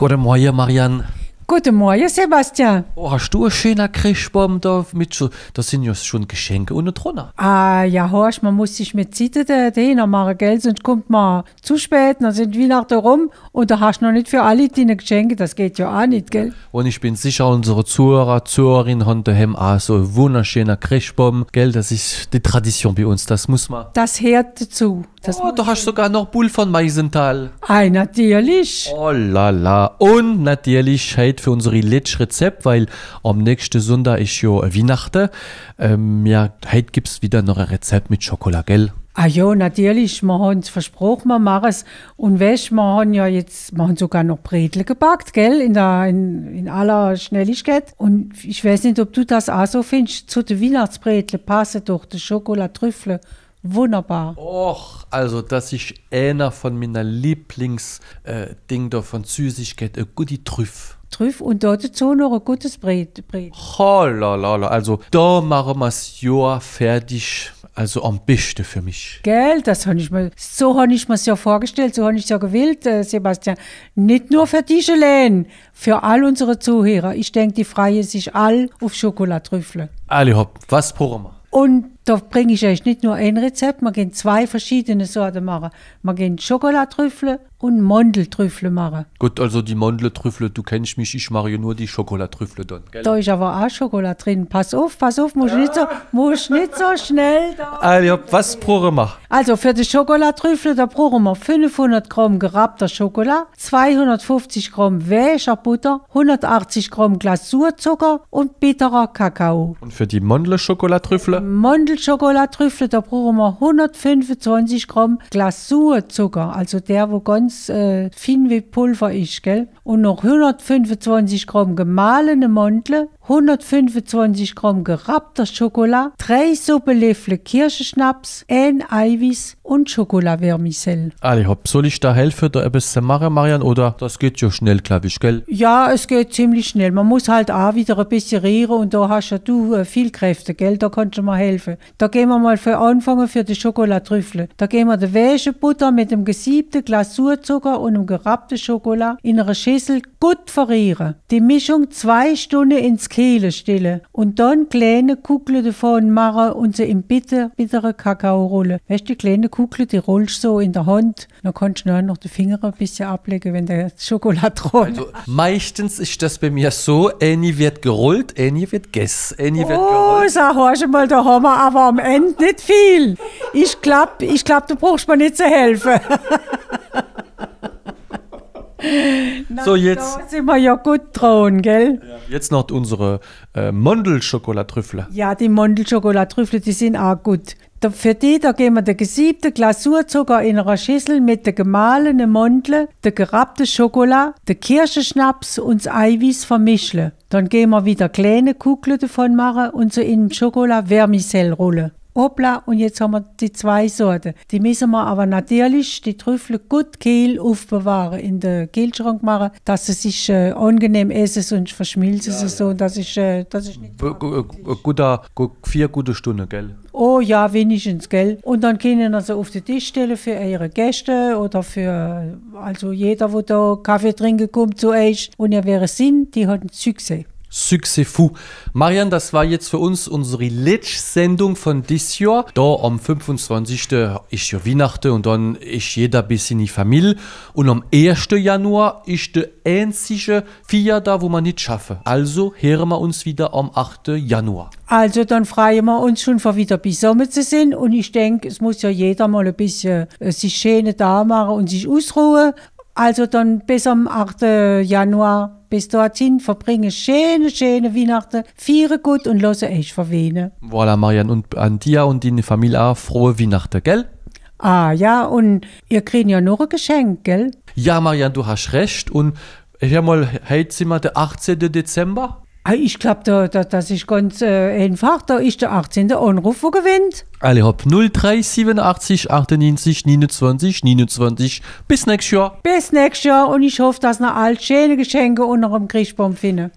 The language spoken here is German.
Guten Morgen, Marianne. Guten Morgen, Sebastian. Oh, hast du einen schönen Christbaum da mit so, das sind ja schon Geschenke und drunter. Ah, ja, horch, man muss sich mit Zeit da- dahinter machen, gell? Sonst kommt man zu spät, dann sind Weihnachten rum und da hast du noch nicht für alle deine Geschenke, das geht ja auch nicht, gell? Und ich bin sicher, unsere Zuhörer, Zuhörerinnen haben daheim auch so einen wunderschönen Christbaum, gell? Das ist die Tradition bei uns, das muss man. Das hört dazu. Das Oh, du hast sogar noch Bull von Meisenthal. Ei, natürlich. Oh la la. Und natürlich heute für unsere letzte Rezept, weil am nächsten Sonntag ist ja Weihnachten. Ähm, ja, heute gibt's wieder noch ein Rezept mit Schokolade, gell? Ah ja, natürlich, wir haben es versprochen, wir machen es. Und weißt, wir haben ja jetzt, wir haben sogar noch Bretel gebackt, gell, in, der, in, in aller Schnelligkeit. Und ich weiß nicht, ob du das auch so findest, zu den Weihnachtsbreteln passen doch die Schokolatrüffel wunderbar. Och, also das ist einer von meiner Lieblings äh, von Süßigkeit, ein gute Trüff. Trüff und dort dazu noch ein gutes Bret. Bret. Holalala, also da machen wir das Jahr fertig, also am besten für mich. Gell, das habe ich mir, so habe ich mir ja vorgestellt, so habe ich es ja gewählt, äh, Sebastian. Nicht nur für dich allein, für all unsere Zuhörer. Ich denke, die freuen sich all auf Schokolatrüffel. Ali hopp, was brauchen wir? Und da bringe ich euch nicht nur ein Rezept, man gehen zwei verschiedene Sorten machen. Man gehen Schokolatrüffel und Mandeltrüffel machen. Gut, also die Mandeltrüffel, du kennst mich, ich mache ja nur die Schokolatrüffel dann, gell? Da ist aber auch Schokolade drin. Pass auf, pass auf, muss nicht so, muss nicht so schnell da. Hopp, was brauchen wir? Also für die Schokolatrüffel, da brauchen wir 500 Gramm gerappter Schokolade, 250 Gramm weicher Butter, 180 Gramm Glasurzucker und bitterer Kakao. Und für die Mandelschokolatrüffel? Mandelschokolatrüffel, da brauchen wir 125 Gramm Glasurzucker, also der, wo ganz äh, fin wie Pulver ist, gell? Und noch 125 Gramm gemahlene Mandel, 125 Gramm gerappter Schokolade, drei Suppenlöffel Kirschenschnaps, ein Eiweiß und Schokolavermicelle. Ali hopp, soll ich da helfen, da etwas zu machen, Marian, oder das geht ja schnell, glaube ich, gell? Ja, es geht ziemlich schnell. Man muss halt auch wieder ein bisschen rühren und da hast ja du äh, viel Kräfte, gell? Da kannst du mir helfen. Da gehen wir mal für anfangen für die Schokolatrüffel. Da gehen wir die weiche Butter mit dem gesiebten Glasurzucker und dem gerappten Schokolade in einer Schüssel gut verrühren. Die Mischung zwei Stunden ins Kehle stellen und dann kleine Kugeln davon machen und sie in bitter, bittere Kakao rollen. Weißt du, die kleine Kugel, die rollst so in der Hand. Dann kannst du noch die Finger ein bisschen ablegen, wenn der Schokolade rollt. Also, meistens ist das bei mir so, eine wird gerollt, eine wird gegessen, wird Oh, gerollt. sag horch mal, da haben wir aber am Ende nicht viel. Ich glaub, ich glaub, du brauchst mir nicht zu helfen. So, jetzt, Da sind wir ja gut dran, gell? jetzt noch unsere äh, Mandelschokolatrüffel. Ja, die Mandelschokolatrüffel, die sind auch gut. Da, für die, da geben wir den gesiebten Glasurzucker in einer Schüssel mit der gemahlenen Mandel, der gerappten Schokolade, den Kirschenschnaps und das Eiweiß vermischen. Dann gehen wir wieder kleine Kugeln davon machen und so in Schokolade Vermicelle rollen. Hoppla, und jetzt haben wir die zwei Sorten. Die müssen wir aber natürlich, die Trüffel, gut kehl aufbewahren, in den Kühlschrank machen, dass sie sich äh, angenehm essen, sonst verschmilzen sie so. Das ist, äh, das ist nicht gu- Guter, gu- vier gute Stunden, gell? Oh ja, wenigstens, gell? Und dann können sie auf den Tisch stellen für ihre Gäste oder für, also jeder, wo da Kaffee trinken kommt zu euch. Und ihr wäre Sinn, die hat ein Succès. Succès fou. Marian, das war jetzt für uns unsere letzte Sendung von dieses Jahr. Da am 25. ist ja Weihnachten und dann ist jeder bis in die Familie. Und am 1. Januar ist der einzige Vier da, wo man nicht schaffen. Also hören wir uns wieder am 8. Januar. Also dann freuen wir uns schon vor wieder bis Sommer zu sein. Und ich denke, es muss ja jeder mal ein bisschen äh, sich schöne da machen und sich ausruhen. Also dann bis am 8. Januar, bis dorthin, verbringe schöne, schöne Weihnachten, feiere gut und lasse euch verwehen. Voilà, Marian. Und an dir und deine Familie auch frohe Weihnachten, gell? Ah ja, und ihr kriegt ja noch ein Geschenk, gell? Ja, Marian, du hast recht. Und hör mal, heute sind wir der 18. Dezember. Ah, Ich glaube, da, da, das ist ganz äh, einfach. Da ist der 18. Anruf, wo gewinnt. Alle hopp 0387 98 29 29. Bis nächstes Jahr. Bis nächstes Jahr und ich hoffe, dass ihr all schöne Geschenke unter dem Christbaum findet.